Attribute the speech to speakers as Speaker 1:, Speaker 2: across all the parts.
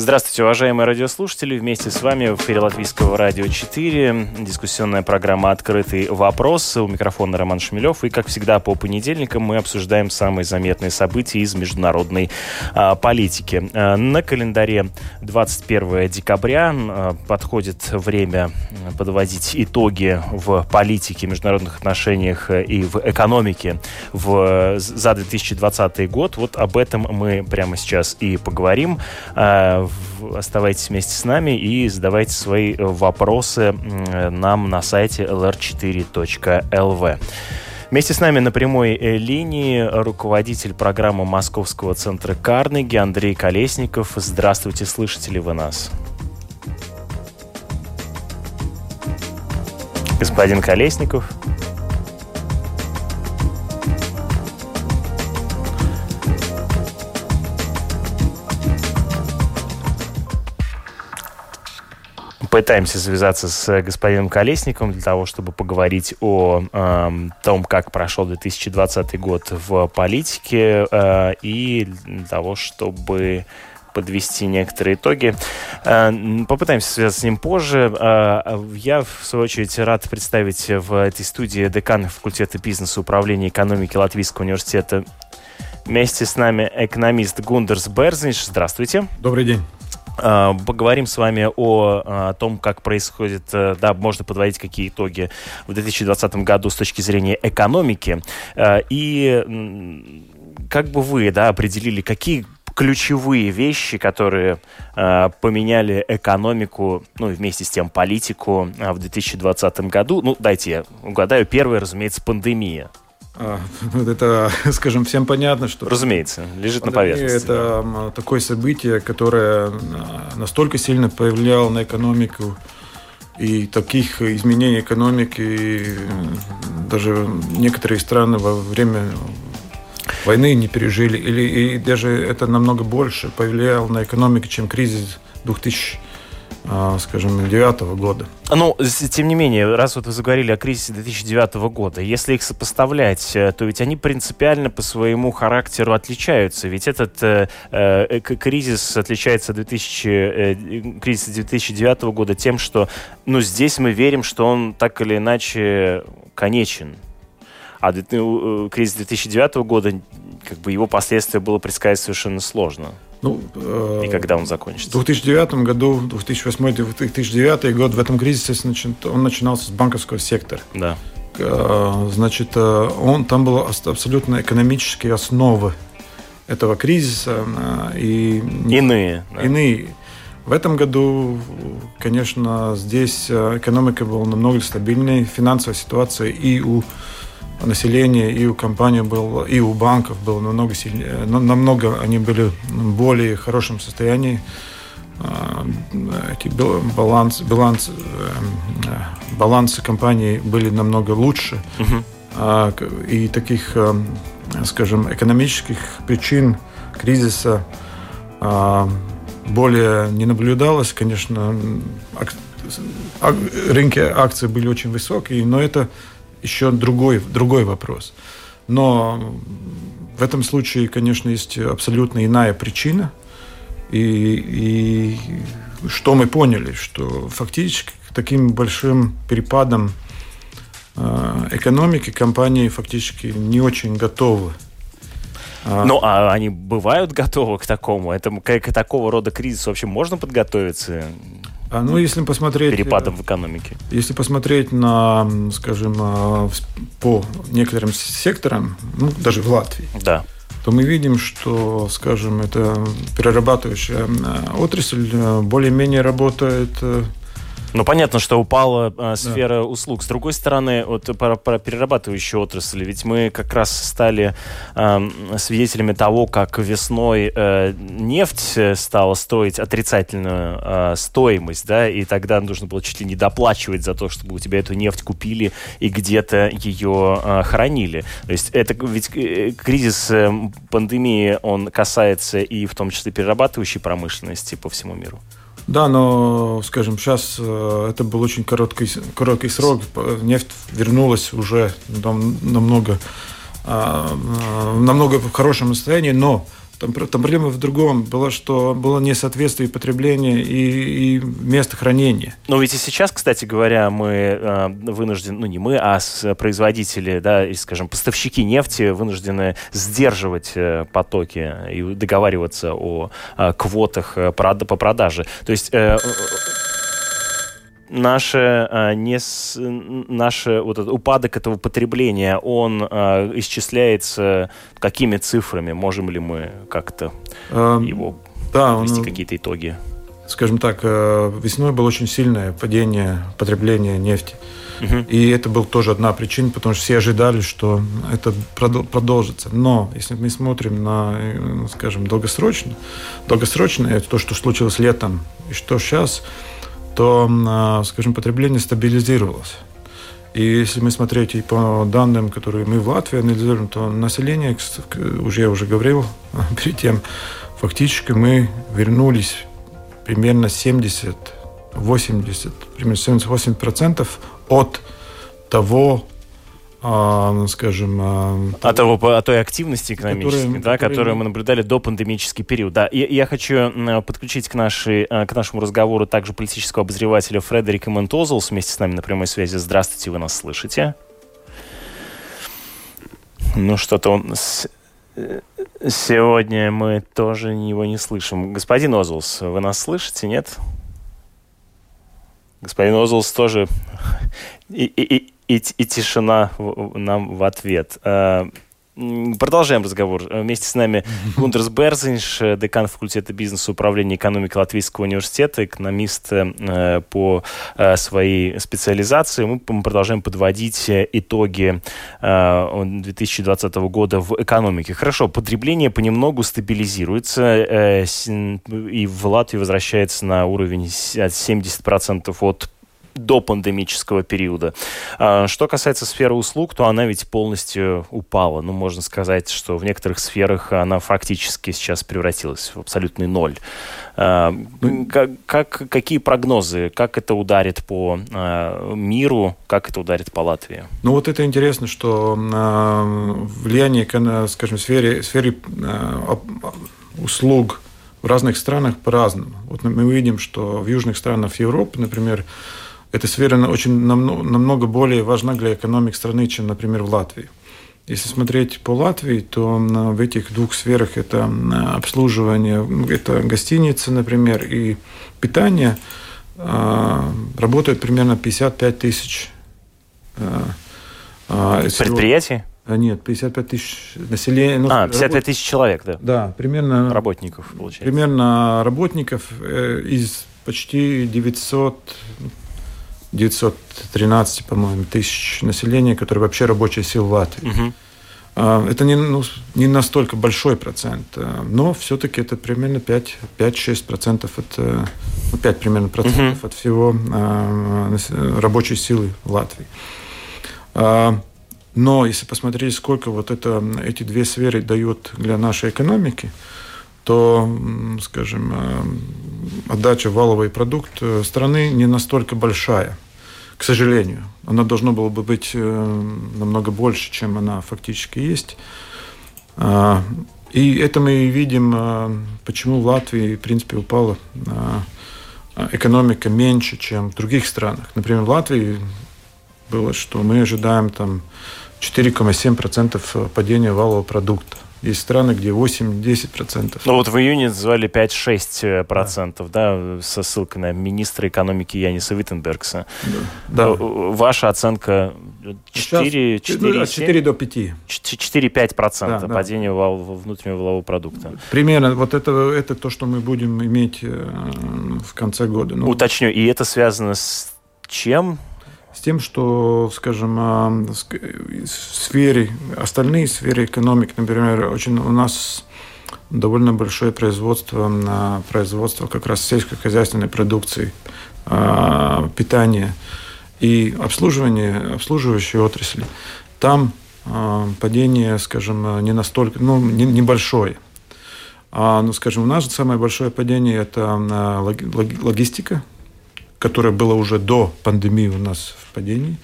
Speaker 1: Здравствуйте, уважаемые радиослушатели. Вместе с вами в эфире Латвийского радио 4. Дискуссионная программа «Открытый вопрос». У микрофона Роман Шмелев. И, как всегда, по понедельникам мы обсуждаем самые заметные события из международной а, политики. А, на календаре 21 декабря а, подходит время подводить итоги в политике, международных отношениях и в экономике в, за 2020 год. Вот об этом мы прямо сейчас и поговорим. Оставайтесь вместе с нами и задавайте свои вопросы нам на сайте lr4.lv. Вместе с нами на прямой э, линии руководитель программы Московского центра Карнеги Андрей Колесников. Здравствуйте, слышите ли вы нас? Господин Колесников. Пытаемся связаться с господином Колесником для того, чтобы поговорить о э, том, как прошел 2020 год в политике э, и для того, чтобы подвести некоторые итоги. Э, попытаемся связаться с ним позже. Э, я, в свою очередь, рад представить в этой студии декана факультета бизнеса управления экономики Латвийского университета. Вместе с нами экономист Гундерс Берзнич. Здравствуйте.
Speaker 2: Добрый день.
Speaker 1: А, поговорим с вами о, о том, как происходит, э, да, можно подводить какие итоги в 2020 году с точки зрения экономики. А, и как бы вы, да, определили, какие ключевые вещи, которые э, поменяли экономику, ну и вместе с тем политику э, в 2020 году. Ну, дайте я угадаю. Первое, разумеется, пандемия.
Speaker 2: А, это, скажем, всем понятно, что...
Speaker 1: Разумеется, лежит на поверхности.
Speaker 2: Это да. такое событие, которое а, настолько сильно повлияло на экономику, и таких изменений экономики даже некоторые страны во время войны не пережили, или и даже это намного больше повлияло на экономику, чем кризис 2000 а, скажем, 2009 года.
Speaker 1: Ну, тем не менее, раз вот вы заговорили о кризисе 2009 года, если их сопоставлять, э, то ведь они принципиально по своему характеру отличаются. Ведь этот э, э, кризис отличается от 2000, э, кризиса 2009 года тем, что ну, здесь мы верим, что он так или иначе конечен. А э, кризис 2009 года, как бы его последствия было предсказать совершенно сложно. Ну, э, и когда он закончится?
Speaker 2: В 2009 году, 2008-2009 год, в этом кризисе он начинался с банковского сектора.
Speaker 1: Да.
Speaker 2: Э, значит, э, он, там были абсолютно экономические основы этого кризиса. И
Speaker 1: иные.
Speaker 2: Да. Иные. В этом году, конечно, здесь экономика была намного стабильнее, финансовая ситуация и у населения и у компаний был, и у банков было намного сильнее, намного они были в более хорошем состоянии. А, эти баланс, баланс, э, балансы компаний были намного лучше. Uh-huh. И таких, э, скажем, экономических причин кризиса а, более не наблюдалось. Конечно, рынки акций были очень высокие, но это еще другой, другой вопрос. Но в этом случае, конечно, есть абсолютно иная причина. И, и что мы поняли, что фактически таким большим перепадом э, экономики компании фактически не очень готовы.
Speaker 1: А ну, а они бывают готовы к такому? Это, к, к такого рода кризису вообще можно подготовиться?
Speaker 2: А, ну, если посмотреть...
Speaker 1: Перепадом в экономике.
Speaker 2: Если посмотреть на, скажем, а, по некоторым секторам, ну, даже в Латвии,
Speaker 1: да.
Speaker 2: то мы видим, что, скажем, это перерабатывающая отрасль более-менее работает
Speaker 1: Ну, понятно, что упала э, сфера да. услуг. С другой стороны, вот про, про перерабатывающие отрасли, ведь мы как раз стали э, свидетелями того, как весной э, нефть стала стоить отрицательную э, стоимость, да, и тогда нужно было чуть ли не доплачивать за то, чтобы у тебя эту нефть купили и где-то ее э, хранили. То есть это ведь э, кризис э, пандемии, он касается и в том числе перерабатывающей промышленности по всему миру.
Speaker 2: Да, но, скажем, сейчас э, это был очень короткий, короткий срок. Нефть вернулась уже там, намного, а, а, намного в хорошем состоянии, но там, там проблема в другом. Было, что было несоответствие потребления и, и места хранения.
Speaker 1: Но ведь и сейчас, кстати говоря, мы э, вынуждены, ну не мы, а производители, да, и, скажем, поставщики нефти вынуждены сдерживать э, потоки и договариваться о э, квотах э, по продаже. То есть... Э, наше, а, не с, наше вот этот упадок этого потребления, он а, исчисляется какими цифрами? Можем ли мы как-то а, его да, ввести какие-то итоги?
Speaker 2: Скажем так, э, весной было очень сильное падение потребления нефти. Угу. И это была тоже одна причина, потому что все ожидали, что это продолжится. Но если мы смотрим на, э, скажем, долгосрочно, долгосрочно, это то, что случилось летом и что сейчас, то, а, скажем, потребление стабилизировалось. И если мы смотреть и по данным, которые мы в Латвии анализируем, то население, уже я уже говорил перед тем, фактически мы вернулись примерно 70, 80, примерно 78% от того а, скажем...
Speaker 1: А, от, того, от той активности экономической, которые, да, которые... которую мы наблюдали до пандемический период. Да, и, я хочу подключить к, нашей, э, к нашему разговору также политического обозревателя Фредерика Ментозелс вместе с нами на прямой связи. Здравствуйте, вы нас слышите? Ну, что-то он... Э, сегодня мы тоже его не слышим. Господин Озулс, вы нас слышите, нет? Господин Озулс тоже... И, и, и, и тишина нам в ответ. Э, продолжаем разговор. Вместе с нами Гундерс Берзинш, декан факультета бизнеса управления экономики Латвийского университета, экономист э, по э, своей специализации. Мы продолжаем подводить итоги 2020 года в экономике. Хорошо, потребление понемногу стабилизируется и в Латвии возвращается на уровень 70% от до пандемического периода. А, что касается сферы услуг, то она ведь полностью упала. Ну, можно сказать, что в некоторых сферах она фактически сейчас превратилась в абсолютный ноль. А, как, как, какие прогнозы? Как это ударит по а, миру? Как это ударит по Латвии?
Speaker 2: Ну, вот это интересно, что влияние, скажем, в сфере, в сфере услуг в разных странах по-разному. Вот мы видим, что в южных странах Европы, например, эта сфера очень намного более важна для экономик страны, чем, например, в Латвии. Если смотреть по Латвии, то в этих двух сферах это обслуживание, это гостиницы, например, и питание а, работают примерно 55 тысяч
Speaker 1: а, а, предприятий?
Speaker 2: Нет, 55 тысяч населения. Ну,
Speaker 1: а, 55 работ... тысяч человек, да?
Speaker 2: Да, примерно...
Speaker 1: Работников, получается.
Speaker 2: Примерно работников э, из почти 900, 913, по-моему, тысяч населения, которые вообще рабочая сила в Латвии. Угу. Это не, ну, не настолько большой процент, а, но все-таки это примерно 5-6% от, э, ну, 5 примерно процентов uh от всего а, рабочей силы в Латвии. Но если посмотреть, сколько вот это, эти две сферы дают для нашей экономики, то, скажем, э, отдача валовый продукт э, страны не настолько большая, к сожалению. Она должна была бы быть э, намного больше, чем она фактически есть. А, и это мы видим, почему в Латвии, в принципе, упала экономика меньше, чем в других странах. Например, в Латвии было, что мы ожидаем там 4,7% падения валового продукта Есть страны, где 8-10%.
Speaker 1: Ну вот в июне назвали 5-6%, да. да, со ссылкой на министра экономики Яниса Виттенбергса. Да. да. Ваша оценка 4, 4,
Speaker 2: ну, от 4 до 5.
Speaker 1: 4-5% да, падения да. внутреннего валового продукта.
Speaker 2: Примерно. Вот это, это то, что мы будем иметь э, в конце года.
Speaker 1: Ну, Уточню, и это связано с чем?
Speaker 2: Тем, что, скажем, а, в сфере, остальные сферы экономики, например, очень у нас довольно большое производство на производство как раз сельскохозяйственной продукции, а, питания и обслуживание, обслуживающей отрасли. Там а, падение, скажем, не настолько, ну, не, небольшое. А, ну, скажем, у нас самое большое падение – это логистика, которое было уже до пандемии у нас в падении.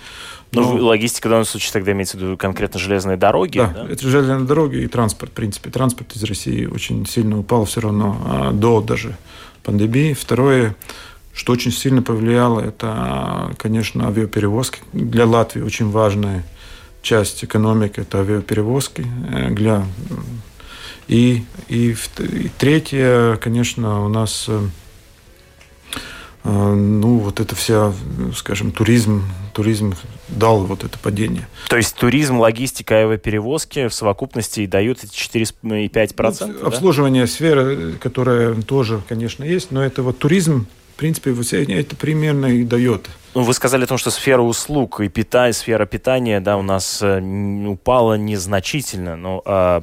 Speaker 1: Но... Ну, логистика в данном случае тогда имеется в виду конкретно железные дороги?
Speaker 2: Да, да? это железные дороги и транспорт, в принципе. Транспорт из России очень сильно упал все равно а, до даже пандемии. Второе, что очень сильно повлияло, это, конечно, авиаперевозки. Для Латвии очень важная часть экономики – это авиаперевозки. Э, для... И, и, и третье, конечно, у нас э, ну, вот это вся, скажем, туризм, туризм дал вот это падение.
Speaker 1: То есть туризм, логистика, авиаперевозки в совокупности дают эти 4,5%? Ну,
Speaker 2: да? Обслуживание сферы, которая тоже, конечно, есть, но это вот туризм, в принципе, это примерно и дает.
Speaker 1: Ну, вы сказали о том, что сфера услуг и питания, сфера питания, да, у нас э, упала незначительно, но э,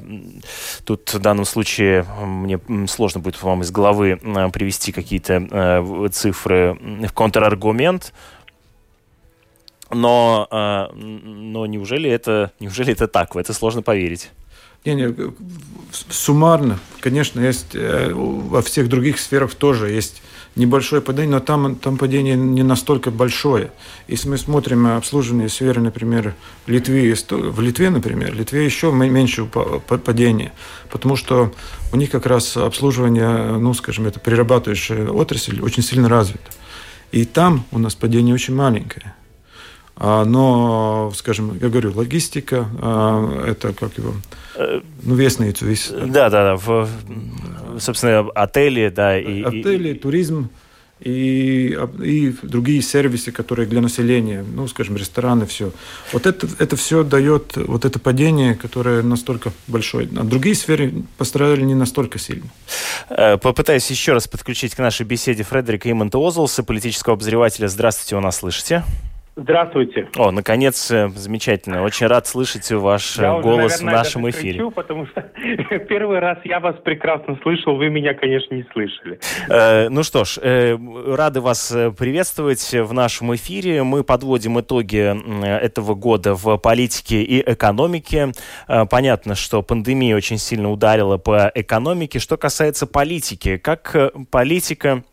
Speaker 1: тут в данном случае мне сложно будет вам из головы привести какие-то э, цифры в контраргумент, но, э, но неужели это, неужели это так? В это сложно поверить.
Speaker 2: Не, не, суммарно, конечно, есть э, во всех других сферах тоже есть небольшое падение, но там, там падение не настолько большое. Если мы смотрим обслуживание сферы, например, Литвы, в Литве, например, в Литве еще меньше падение, потому что у них как раз обслуживание, ну, скажем, это перерабатывающая отрасль очень сильно развита. И там у нас падение очень маленькое. А, но, скажем, я говорю, логистика, а, это как его, ну, вестницу весь.
Speaker 1: Да, да, да, в, собственно, отели, да. И,
Speaker 2: отели, и... туризм и, и другие сервисы, которые для населения, ну, скажем, рестораны, все. Вот это, это все дает вот это падение, которое настолько большое. А другие сферы пострадали не настолько сильно.
Speaker 1: Э, попытаюсь еще раз подключить к нашей беседе Фредерика Имонта Озлса, политического обозревателя. Здравствуйте, вы нас слышите?
Speaker 3: Здравствуйте.
Speaker 1: О, наконец, э, замечательно. Очень рад слышать ваш я э, голос уже, наверное, в нашем эфире.
Speaker 3: Кричу, потому что первый раз я вас прекрасно слышал, вы меня, конечно, не слышали.
Speaker 1: Э, ну что ж, э, рады вас э, приветствовать в нашем эфире. Мы подводим итоги этого года в политике и экономике. Понятно, что пандемия очень сильно ударила по экономике. Что касается политики, как политика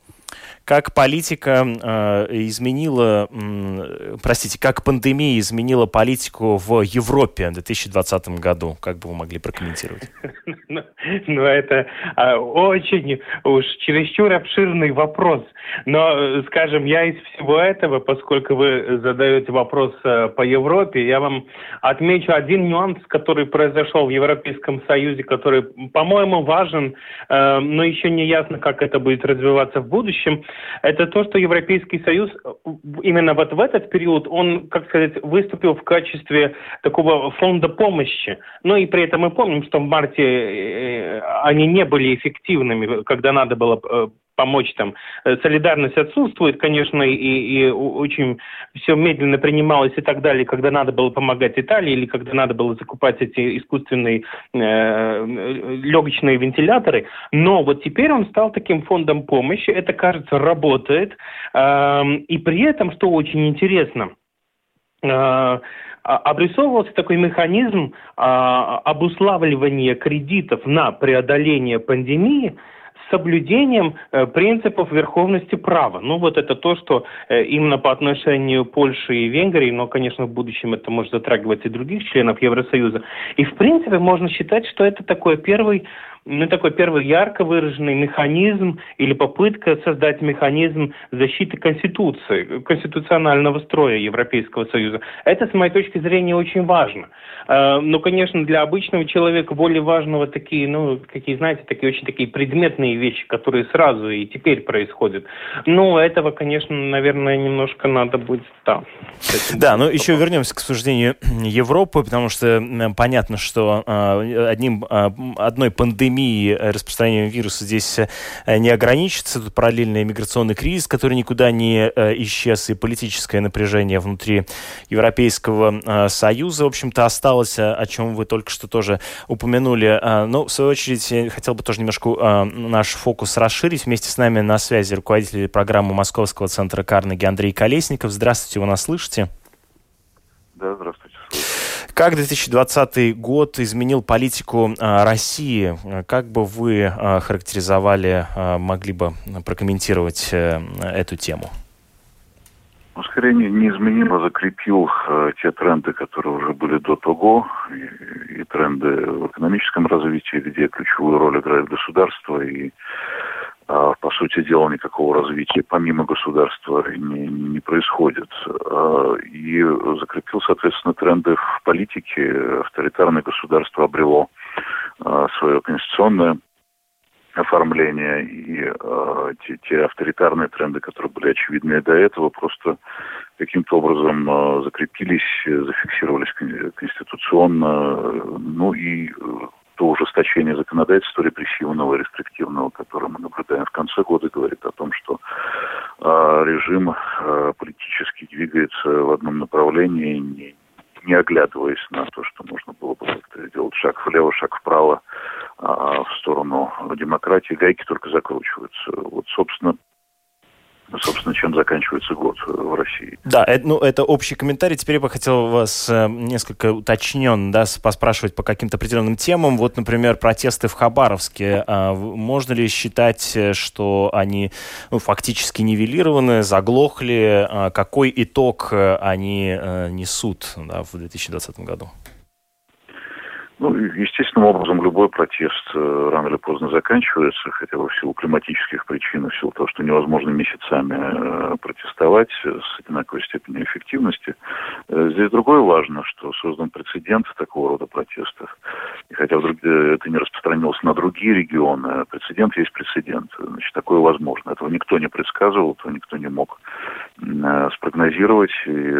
Speaker 1: как политика э, изменила, э, простите, как пандемия изменила политику в Европе в 2020 году? Как бы вы могли прокомментировать?
Speaker 3: Ну, ну, это а, очень уж чересчур обширный вопрос. Но, скажем, я из всего этого, поскольку вы задаете вопрос э, по Европе, я вам отмечу один нюанс, который произошел в Европейском Союзе, который, по-моему, важен, э, но еще не ясно, как это будет развиваться в будущем это то, что Европейский Союз э, именно вот в этот период, он, как сказать, выступил в качестве такого фонда помощи. Но и при этом мы помним, что в марте э, они не были эффективными, когда надо было э, помочь там. Э, солидарность отсутствует, конечно, и, и очень все медленно принималось и так далее, когда надо было помогать Италии или когда надо было закупать эти искусственные э, легочные вентиляторы. Но вот теперь он стал таким фондом помощи, это, кажется, работает. Э, и при этом, что очень интересно, э, обрисовывался такой механизм э, обуславливания кредитов на преодоление пандемии – соблюдением э, принципов верховности права. Ну вот это то, что э, именно по отношению Польши и Венгрии, но, конечно, в будущем это может затрагивать и других членов Евросоюза. И, в принципе, можно считать, что это такой первый ну, такой первый ярко выраженный механизм или попытка создать механизм защиты Конституции, конституционального строя Европейского Союза. Это, с моей точки зрения, очень важно. Э, ну, конечно, для обычного человека более важного такие, ну, какие, знаете, такие очень такие предметные вещи, которые сразу и теперь происходят. Но этого, конечно, наверное, немножко надо будет, да.
Speaker 1: Да, но еще вернемся к обсуждению Европы, потому что понятно, что э, одним, э, одной пандемией распространения вируса здесь не ограничится. Тут параллельный миграционный кризис, который никуда не исчез, и политическое напряжение внутри Европейского Союза, в общем-то, осталось о чем вы только что тоже упомянули. Но, ну, в свою очередь, я хотел бы тоже немножко наш фокус расширить. Вместе с нами на связи руководитель программы Московского центра Карнеги Андрей Колесников. Здравствуйте, вы нас слышите?
Speaker 4: Да, здравствуйте.
Speaker 1: Как 2020 год изменил политику а, России? Как бы вы характеризовали, могли бы прокомментировать э, эту тему?
Speaker 4: ну, скорее неизменимо закрепил э, те тренды, которые уже были до того, и, и тренды в экономическом развитии, где ключевую роль играет государство, и, по сути дела, никакого развития помимо государства не, не происходит. Э, и закрепил, соответственно, тренды в политике. Авторитарное государство обрело э, свое конституционное оформления и те, те авторитарные тренды, которые были очевидны до этого, просто каким-то образом закрепились, зафиксировались конституционно, ну и то ужесточение законодательства репрессивного рестриктивного, которое мы наблюдаем в конце года, говорит о том, что э, режим э, политически двигается в одном направлении, не, не оглядываясь на то, что можно было бы как-то сделать шаг влево, шаг вправо а, в сторону демократии, гайки только закручиваются. Вот, собственно, собственно, чем заканчивается год в России.
Speaker 1: Да, это, ну, это общий комментарий. Теперь я бы хотел вас э, несколько уточнен, да, поспрашивать по каким-то определенным темам. Вот, например, протесты в Хабаровске. А, можно ли считать, э, что они ну, фактически нивелированы, заглохли? А, какой итог э, они несут да, в 2020 году?
Speaker 4: Ну, естественным образом любой протест э, рано или поздно заканчивается, хотя бы в силу климатических причин, в силу того, что невозможно месяцами э, протестовать с одинаковой степенью эффективности. Э, здесь другое важно, что создан прецедент такого рода протестов. И хотя вдруг это не распространилось на другие регионы, прецедент есть прецедент. Значит, такое возможно. Этого никто не предсказывал, этого никто не мог спрогнозировать. И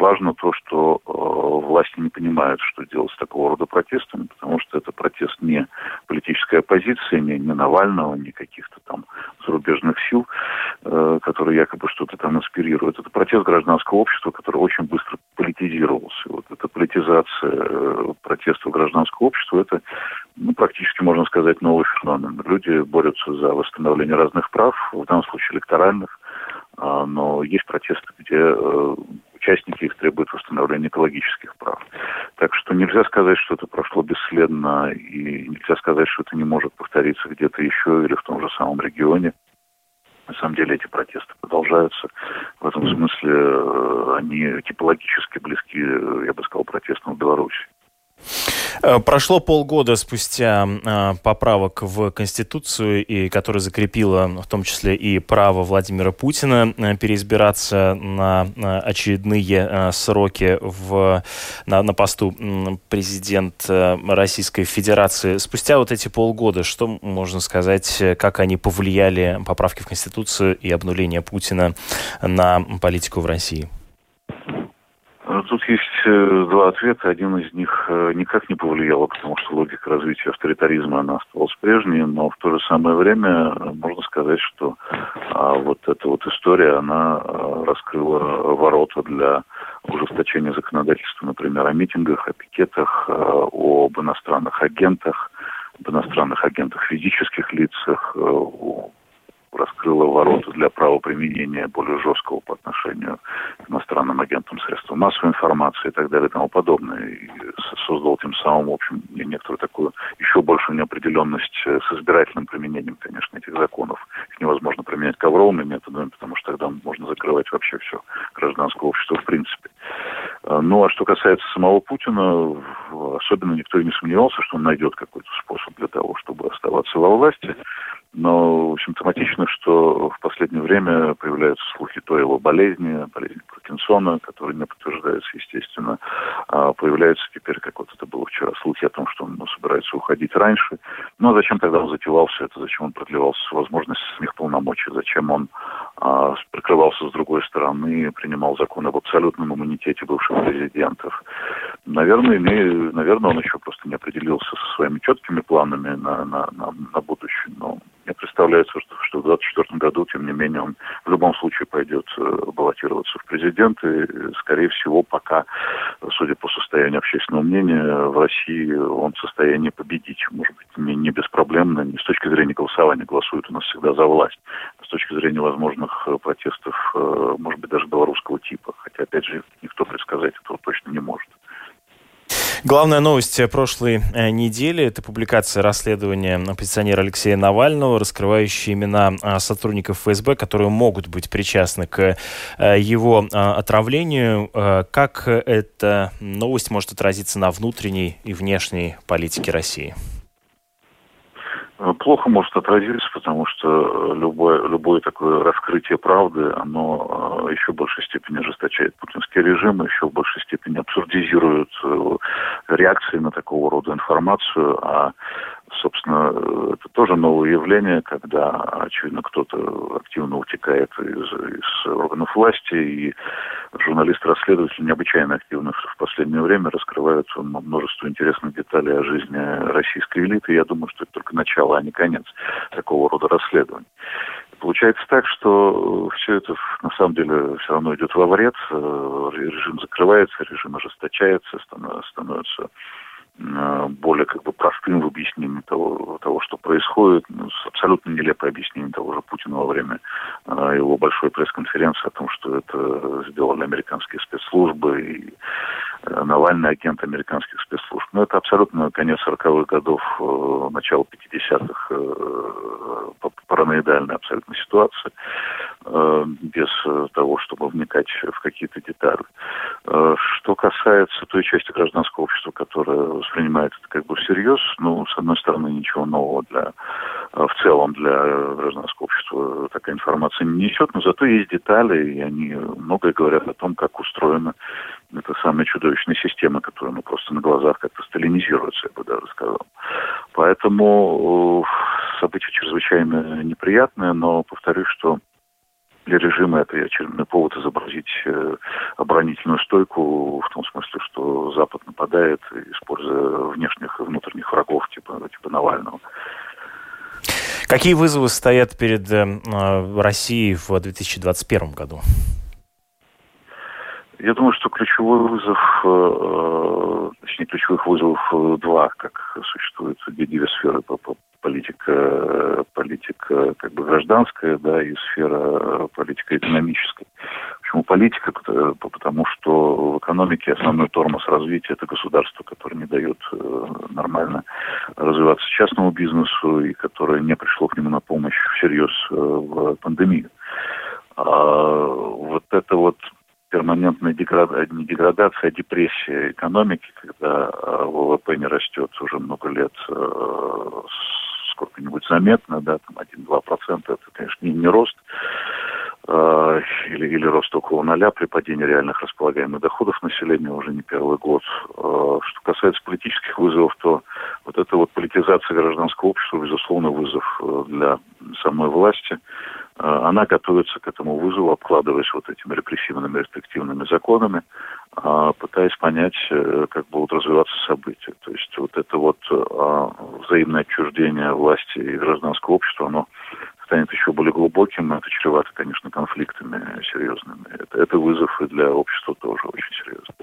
Speaker 4: важно то, что власти не понимают, что делать с такого рода протестами, потому что это протест не политической оппозиции, не, не Навального, не каких-то там зарубежных сил, э, которые якобы что-то там инспирируют. Это протест гражданского общества, который очень быстро политизировался. Вот эта политизация э, протестов гражданского общества, это ну, практически, можно сказать, новый феномен. Люди борются за восстановление разных прав, в данном случае электоральных, а, но есть протесты, где э, участники их требуют восстановления экологических прав. Так что нельзя сказать, что это прошло бесследно, и нельзя сказать, что это не может повториться где-то еще или в том же самом регионе. На самом деле эти протесты продолжаются. В этом смысле э, они типологически близки, я бы сказал, протестам в Беларуси.
Speaker 1: Э, прошло полгода спустя э, поправок в Конституцию, и которая закрепила в том числе и право Владимира Путина э, переизбираться на очередные сроки в, на, на посту президента Российской Федерации. Спустя вот эти полгода, что можно сказать, как они повлияли, поправки в Конституцию и обнуление Путина на политику в России?
Speaker 4: Тут есть два ответа. Один из них э, никак не повлиял, потому что логика развития авторитаризма она осталась прежней, но в то же самое время э, можно сказать, что а, вот эта вот история, она раскрыла ворота для ужесточения законодательства, например, о митингах, о пикетах, об иностранных агентах, об иностранных агентах физических лицах, о раскрыла ворота для правоприменения более жесткого по отношению к иностранным агентам средств массовой информации и так далее и тому подобное. И создал тем самым, в общем, некоторую такую еще большую неопределенность э, с избирательным применением, конечно, этих законов. Их невозможно применять ковровыми методами, потому что тогда можно закрывать вообще все гражданское общество в принципе. Э, ну, а что касается самого Путина, особенно никто и не сомневался, что он найдет какой-то способ для того, чтобы оставаться во власти. Но симптоматично, что в последнее время появляются слухи то его болезни, болезни Паркинсона, которые не подтверждаются, естественно. А появляются теперь, как вот это было вчера, слухи о том, что он ну, собирается уходить раньше. Но зачем тогда он затевал все это? Зачем он продлевался возможность самих полномочий? Зачем он а, прикрывался с другой стороны, принимал закон об абсолютном иммунитете бывших президентов? Наверное, имею, наверное, он еще просто не определился со своими четкими планами на, на, на, на будущее. Но мне представляется, что, что в 2024 году, тем не менее, он в любом случае пойдет э, баллотироваться в президенты. Скорее всего, пока, судя по состоянию общественного мнения, в России он в состоянии победить. Может быть, не, не беспроблемно, не с точки зрения голосования голосуют у нас всегда за власть, а с точки зрения возможных э, протестов, э, может быть, даже белорусского типа. Хотя, опять же, никто предсказать этого точно не может.
Speaker 1: Главная новость прошлой э, недели – это публикация расследования оппозиционера Алексея Навального, раскрывающая имена а, сотрудников ФСБ, которые могут быть причастны к его а, отравлению. Как эта новость может отразиться на внутренней и внешней политике России?
Speaker 4: Плохо может отразиться, потому что любое, любое такое раскрытие правды, оно э, еще в большей степени ожесточает путинский режим, еще в большей степени абсурдизирует э, реакции на такого рода информацию, а собственно, это тоже новое явление, когда, очевидно, кто-то активно утекает из, из органов власти, и журналисты-расследователи необычайно активно в последнее время раскрывают множество интересных деталей о жизни российской элиты. Я думаю, что это только начало, а не конец такого рода расследований. Получается так, что все это на самом деле все равно идет во вред, режим закрывается, режим ожесточается, становится Э, более как бы простым в объяснении того, того что происходит, ну, абсолютно нелепое объяснение того же Путина во время э, его большой пресс-конференции о том, что это сделали американские спецслужбы и э, Навальный агент американских спецслужб. Но это абсолютно конец 40-х годов, э, начало 50-х, э, параноидальная абсолютно ситуация, э, без того, чтобы вникать в какие-то детали. Э, что касается той части гражданского общества, которая воспринимает это как бы всерьез. Ну, с одной стороны, ничего нового для э, в целом для гражданского общества такая информация не несет, но зато есть детали, и они многое говорят о том, как устроена эта самая чудовищная система, которая ну, просто на глазах как-то сталинизируется, я бы даже сказал. Поэтому э, событие чрезвычайно неприятное, но повторюсь, что для режима это очередной повод изобразить э, оборонительную стойку в том смысле, что Запад нападает, используя внешних и внутренних врагов типа, типа Навального.
Speaker 1: Какие вызовы стоят перед э, Россией в 2021 году?
Speaker 4: Я думаю, что ключевой вызов, э, э точнее, ключевых вызовов э, два, как существуют две сферы по, по политика, политика как бы гражданская, да, и сфера политика экономическая. Почему политика? Потому что в экономике основной тормоз развития – это государство, которое не дает нормально развиваться частному бизнесу и которое не пришло к нему на помощь всерьез в пандемию. А вот это вот перманентная деградация, не деградация, а депрессия экономики, когда э, ВВП не растет уже много лет сколько-нибудь заметно, да, там 1-2%, это, конечно, не, рост, э, или, или рост около ноля при падении реальных располагаемых доходов населения уже не первый год. Э, что касается политических вызовов, то вот эта вот политизация гражданского общества, безусловно, вызов э, для самой власти. Э, она готовится к этому вызову, обкладываясь вот этими репрессивными, рестриктивными законами, а, пытаясь понять, э, как будут развиваться события. То есть вот это вот а, взаимное отчуждение власти и гражданского общества, оно станет еще более глубоким, это чревато, конечно, конфликтами серьезными. Это, это вызов и для общества тоже очень серьезный.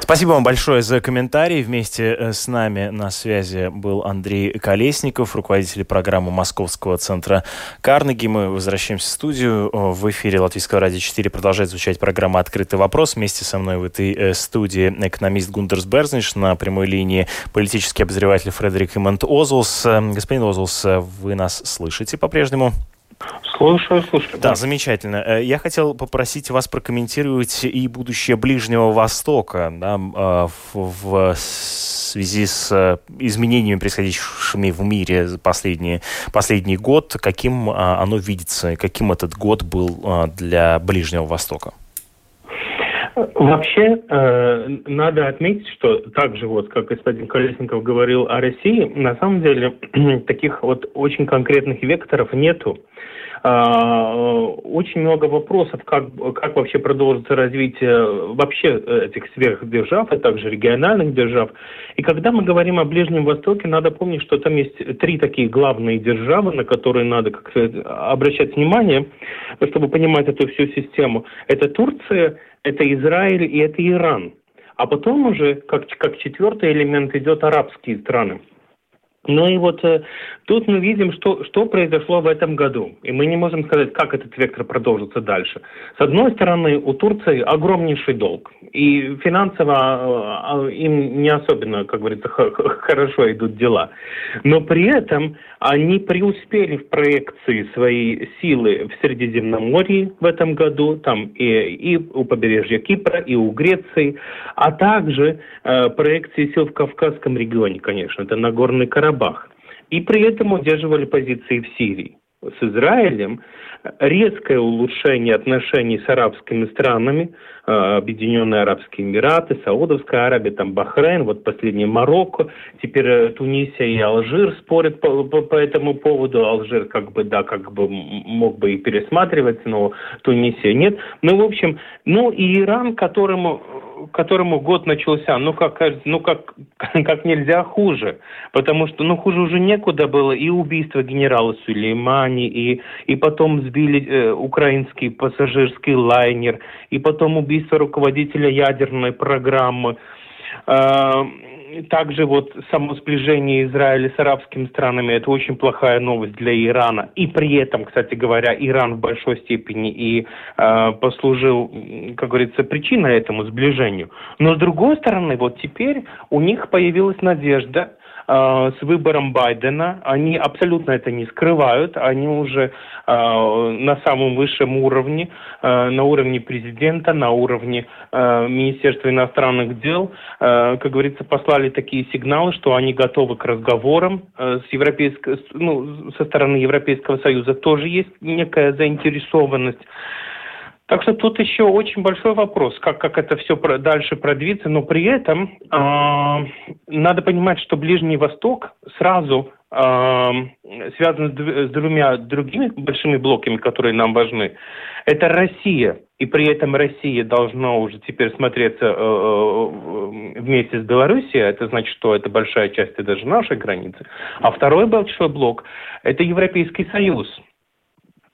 Speaker 1: Спасибо вам большое за комментарий. Вместе э, с нами на связи был Андрей Колесников, руководитель программы Московского центра Карнеги. Мы возвращаемся в студию. В эфире Латвийского радио 4 продолжает звучать программа «Открытый вопрос». Вместе со мной в этой э, студии экономист Гундерс Берзниш, на прямой линии политический обозреватель Фредерик Имант Озулс. Господин Озулс, вы нас слышите по-прежнему?
Speaker 3: Слушаю, слушаю.
Speaker 1: Да, замечательно. Э, я хотел попросить вас прокомментировать и будущее Ближнего Востока да, в, в связи с э, изменениями, происходящими в мире за последний, последний год. Каким а, оно видится, каким этот год был а, для Ближнего Востока?
Speaker 3: Вообще, э, надо отметить, что так же вот, как господин Колесников говорил о России, на самом деле таких вот очень конкретных векторов нету. Очень много вопросов, как, как вообще продолжится развитие вообще этих сверхдержав, а также региональных держав. И когда мы говорим о Ближнем Востоке, надо помнить, что там есть три такие главные державы, на которые надо как обращать внимание, чтобы понимать эту всю систему. Это Турция, это Израиль и это Иран. А потом уже, как, как четвертый элемент, идет арабские страны. Ну и вот э, тут мы видим, что, что произошло в этом году. И мы не можем сказать, как этот вектор продолжится дальше. С одной стороны, у Турции огромнейший долг. И финансово э, им не особенно, как говорится, хорошо идут дела. Но при этом они преуспели в проекции своей силы в Средиземноморье в этом году, там и, и у побережья Кипра, и у Греции, а также э, проекции сил в Кавказском регионе, конечно, это Нагорный Карабах. И при этом удерживали позиции в Сирии с Израилем резкое улучшение отношений с арабскими странами, э, Объединенные Арабские Эмираты, Саудовская Аравия, там Бахрейн, вот последний Марокко, теперь э, Тунисия и Алжир спорят по, по, по этому поводу. Алжир как бы, да, как бы мог бы и пересматривать, но Тунисия нет. Ну, в общем, ну и Иран, которому которому год начался, ну как, ну как, как нельзя хуже, потому что ну хуже уже некуда было и убийство генерала Сулеймани, и, и потом сбили э, украинский пассажирский лайнер, и потом убийство руководителя ядерной программы. Э, также вот само сближение Израиля с арабскими странами – это очень плохая новость для Ирана. И при этом, кстати говоря, Иран в большой степени и э, послужил, как говорится, причиной этому сближению. Но с другой стороны, вот теперь у них появилась надежда, с выбором Байдена. Они абсолютно это не скрывают. Они уже э, на самом высшем уровне, э, на уровне президента, на уровне Министерства иностранных дел, как говорится, послали такие сигналы, что они готовы к разговорам с европейской, ну, со стороны Европейского Союза. Тоже есть некая заинтересованность так что тут еще очень большой вопрос, как, как это все дальше продвинется, но при этом э, надо понимать, что Ближний Восток сразу э, связан с, с двумя другими большими блоками, которые нам важны. Это Россия, и при этом Россия должна уже теперь смотреться э, э, вместе с Белоруссией, это значит, что это большая часть и даже нашей границы. А второй большой блок – это Европейский Союз –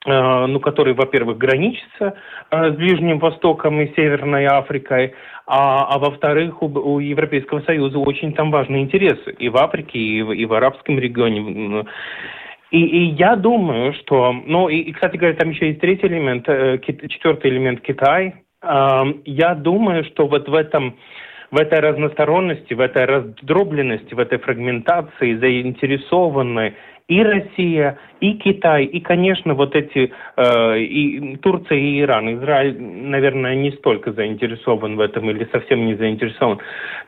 Speaker 3: ну, который, во-первых, граничится э, с Ближним Востоком и Северной Африкой, а, а во-вторых, у, у Европейского Союза очень там важные интересы и в Африке, и в, и в арабском регионе. И, и я думаю, что, ну, и, и, кстати говоря, там еще есть третий элемент, э, четвертый элемент Китай. Я думаю, что вот в этом в этой разносторонности, в этой раздробленности, в этой фрагментации заинтересованы и Россия, и Китай, и, конечно, вот эти э, и Турция и Иран. Израиль, наверное, не столько заинтересован в этом или совсем не заинтересован.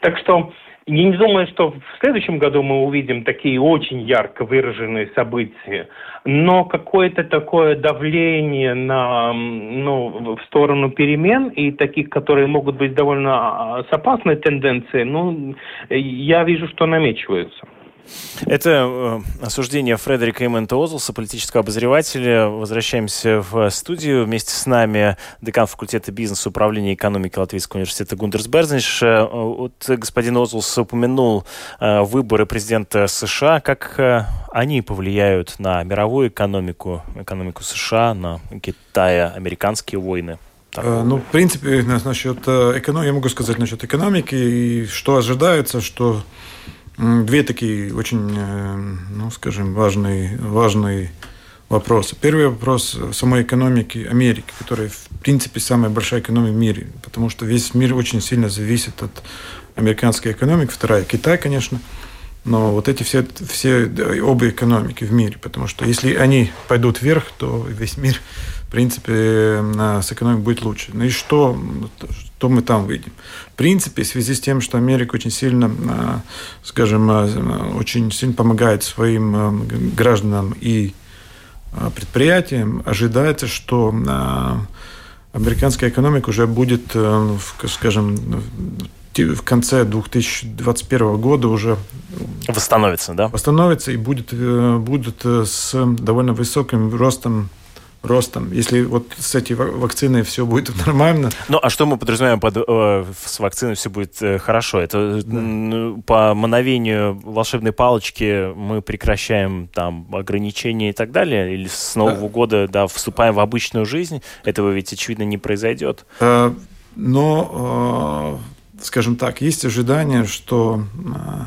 Speaker 3: Так что я не думаю, что в следующем году мы увидим такие очень ярко выраженные события, но какое-то такое давление на, ну, в сторону перемен и таких, которые могут быть довольно а, с опасной тенденцией, ну, я вижу, что намечиваются.
Speaker 1: Это э, осуждение Фредерика Эммента Озлса, политического обозревателя. Возвращаемся в студию. Вместе с нами декан факультета бизнеса управления экономики Латвийского университета Гундерс Берзнич. Э, вот господин Озлс упомянул э, выборы президента США. Как они повлияют на мировую экономику, экономику США, на Китая, американские войны?
Speaker 2: Ну, в принципе, насчет экономики, я могу сказать насчет экономики, и что ожидается, что две такие очень, э, ну, скажем, важные, важные вопросы. Первый вопрос самой экономики Америки, которая, в принципе, самая большая экономика в мире, потому что весь мир очень сильно зависит от американской экономики. Вторая – Китай, конечно. но вот эти все, все обе экономики в мире, потому что если они пойдут вверх, то весь мир, принципе, с экономикой будет лучше. Ну и что, что мы там видим? В принципе, в связи с тем, что Америка очень сильно, а, скажем, а, очень сильно помогает своим а, гражданам и предприятиям, ожидается, что американская экономика уже будет, скажем, в конце 2021 года уже
Speaker 1: восстановится, да?
Speaker 2: Восстановится и будет, э, будет э, с довольно высоким ростом ростом. Если вот с этой вакциной все будет нормально.
Speaker 1: Ну, а что мы подразумеваем под э, с вакциной все будет э, хорошо? Это да. по мановению волшебной палочки мы прекращаем там ограничения и так далее? Или с Нового да. года, да, вступаем в обычную жизнь? Этого ведь, очевидно, не произойдет.
Speaker 2: А, но скажем так, есть ожидание, что э, э,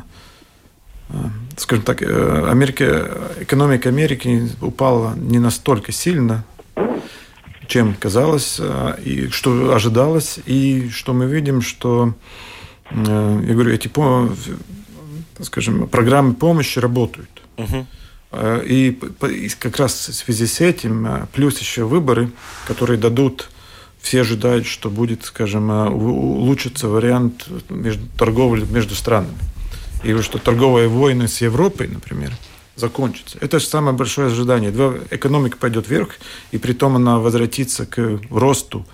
Speaker 2: скажем так, э, Америка, экономика Америки упала не настолько сильно, чем казалось, и что ожидалось, и что мы видим, что, я говорю, эти, скажем, программы помощи работают. Угу. И как раз в связи с этим, плюс еще выборы, которые дадут все ожидают, что будет, скажем, э, улучшиться вариант между, торговли между странами. И что торговые войны с Европой, например, закончатся. Это же самое большое ожидание. Экономика пойдет вверх, и при том она возвратится к росту.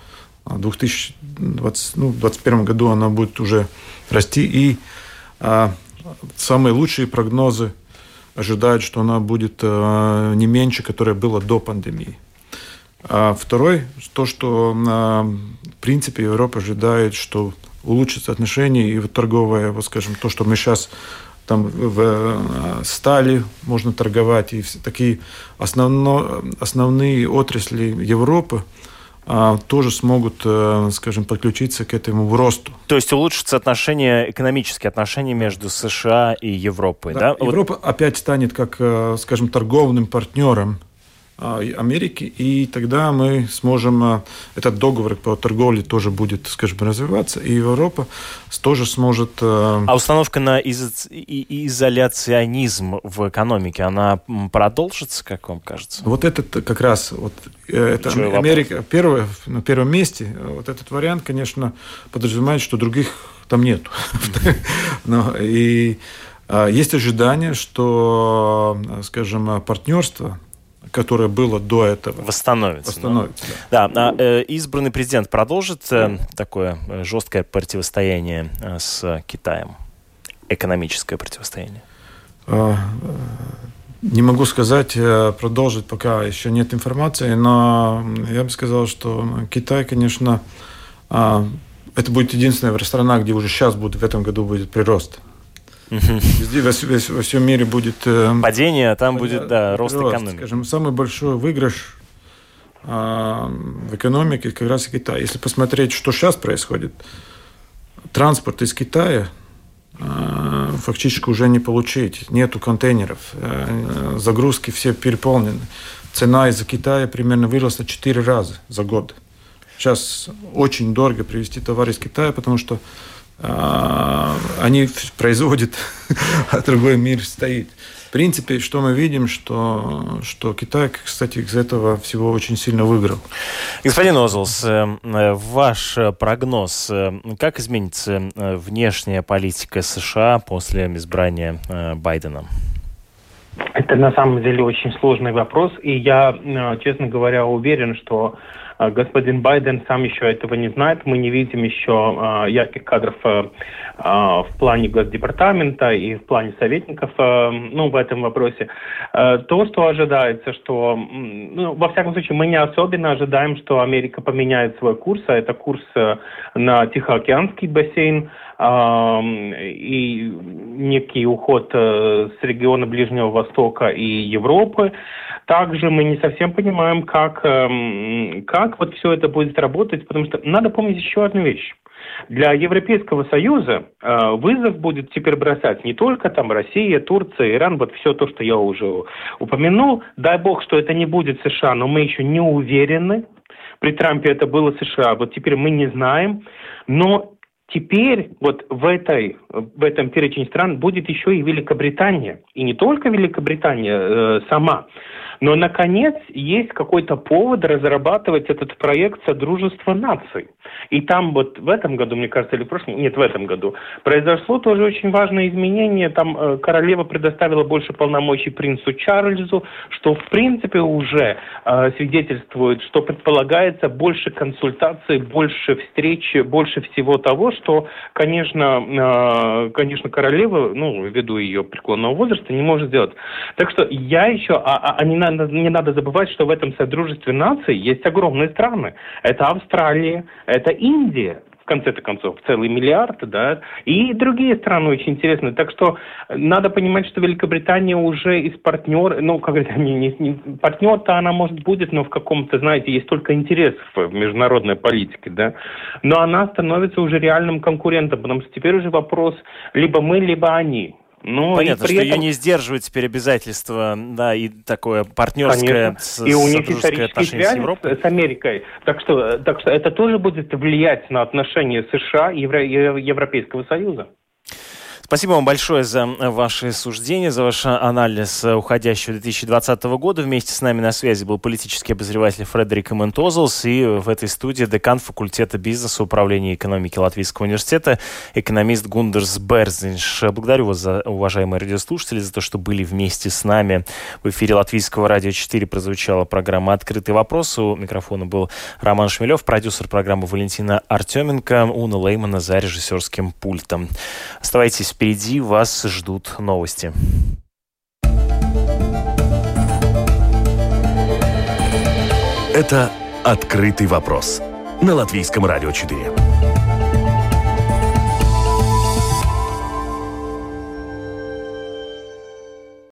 Speaker 2: В 2021 ну, году она будет уже расти. И а, самые лучшие прогнозы ожидают, что она будет а, не меньше, которая была до пандемии. А второй, то, что а, в принципе Европа ожидает, что улучшатся отношения и торговое, вот скажем, то, что мы сейчас там в а, стали можно торговать, и все такие основно, основные отрасли Европы, тоже смогут, э, скажем, подключиться к этому росту.
Speaker 1: То есть улучшатся отношения, экономические отношения между США и Европой, да?
Speaker 2: да? Европа вот... опять станет, как, э, скажем, торговым партнером а, Америки, и тогда мы сможем, а, этот договор по торговле тоже будет, скажем, развиваться, и Европа тоже сможет...
Speaker 1: А, а установка на из... изоляционизм в экономике, она продолжится, как вам кажется?
Speaker 2: Вот этот как раз, вот, э, это Чего Америка первое, на первом месте, вот этот вариант, конечно, подразумевает, что других там нет. Но, и есть ожидание, что, скажем, партнерство которое было до этого.
Speaker 1: Восстановится.
Speaker 2: Восстановится,
Speaker 1: да. да. А, э, избранный президент продолжит э, такое э, жесткое противостояние с Китаем? Экономическое противостояние? А,
Speaker 2: не могу сказать, э, продолжит, пока еще нет информации, но я бы сказал, что Китай, конечно, а, это будет единственная страна, где уже сейчас будет, в этом году будет прирост. Везде, во, во всем мире будет...
Speaker 1: Э, Падение, а там будет, да, рост, рост экономики.
Speaker 2: Скажем, самый большой выигрыш э, в экономике как раз и Китай. Если посмотреть, что сейчас происходит, транспорт из Китая э, фактически уже не получить. Нету контейнеров, э, загрузки все переполнены. Цена из-за Китая примерно выросла 4 раза за год. Сейчас очень дорого привезти товар из Китая, потому что они производят, а другой мир стоит. В принципе, что мы видим, что, что Китай, кстати, из этого всего очень сильно выиграл.
Speaker 1: Господин Озлс, э, ваш прогноз, э, как изменится э, внешняя политика США после избрания Байдена?
Speaker 3: Это на самом деле очень сложный вопрос, и я, честно говоря, уверен, что а, господин Байден сам еще этого не знает. Мы не видим еще а, ярких кадров а, в плане Госдепартамента и в плане советников ну, в этом вопросе. То, что ожидается, что, ну, во всяком случае, мы не особенно ожидаем, что Америка поменяет свой курс, а это курс на Тихоокеанский бассейн, и некий уход э, с региона Ближнего Востока и Европы. Также мы не совсем понимаем, как, эм, как вот все это будет работать, потому что надо помнить еще одну вещь. Для Европейского Союза э, вызов будет теперь бросать не только там Россия, Турция, Иран, вот все то, что я уже упомянул. Дай бог, что это не будет США, но мы еще не уверены. При Трампе это было США, вот теперь мы не знаем. Но Теперь вот в, этой, в этом перечне стран будет еще и Великобритания. И не только Великобритания э, сама. Но, наконец, есть какой-то повод разрабатывать этот проект Содружества наций. И там вот в этом году, мне кажется, или в прошлом, нет, в этом году, произошло тоже очень важное изменение. Там э, королева предоставила больше полномочий принцу Чарльзу, что в принципе уже э, свидетельствует, что предполагается больше консультаций, больше встреч, больше всего того, что, конечно, э, конечно, королева, ну, ввиду ее преклонного возраста, не может сделать. Так что я еще, а, а, а не, надо, не надо забывать, что в этом Содружестве наций есть огромные страны. Это Австралия, это Индия, в конце-то концов, целый миллиард, да, и другие страны очень интересные. Так что надо понимать, что Великобритания уже из партнер, ну, как говорят, не, не, не, партнер-то она, может, будет, но в каком-то, знаете, есть только интерес в международной политике, да, но она становится уже реальным конкурентом, потому что теперь уже вопрос либо мы, либо они.
Speaker 1: Ну, Понятно, что этом... ее не сдерживает теперь обязательства, да, и такое партнерское с, и у них исторические связи с,
Speaker 3: с Америкой. Так что, так что это тоже будет влиять на отношения США и Европейского Союза.
Speaker 1: Спасибо вам большое за ваши суждения, за ваш анализ уходящего 2020 года. Вместе с нами на связи был политический обозреватель Фредерик Ментозелс и в этой студии декан факультета бизнеса управления экономики Латвийского университета, экономист Гундерс Берзинш. Благодарю вас, за, уважаемые радиослушатели, за то, что были вместе с нами. В эфире Латвийского радио 4 прозвучала программа «Открытый вопрос». У микрофона был Роман Шмелев, продюсер программы Валентина Артеменко, Уна Леймана за режиссерским пультом. Оставайтесь Впереди вас ждут новости.
Speaker 5: Это «Открытый вопрос» на Латвийском радио 4.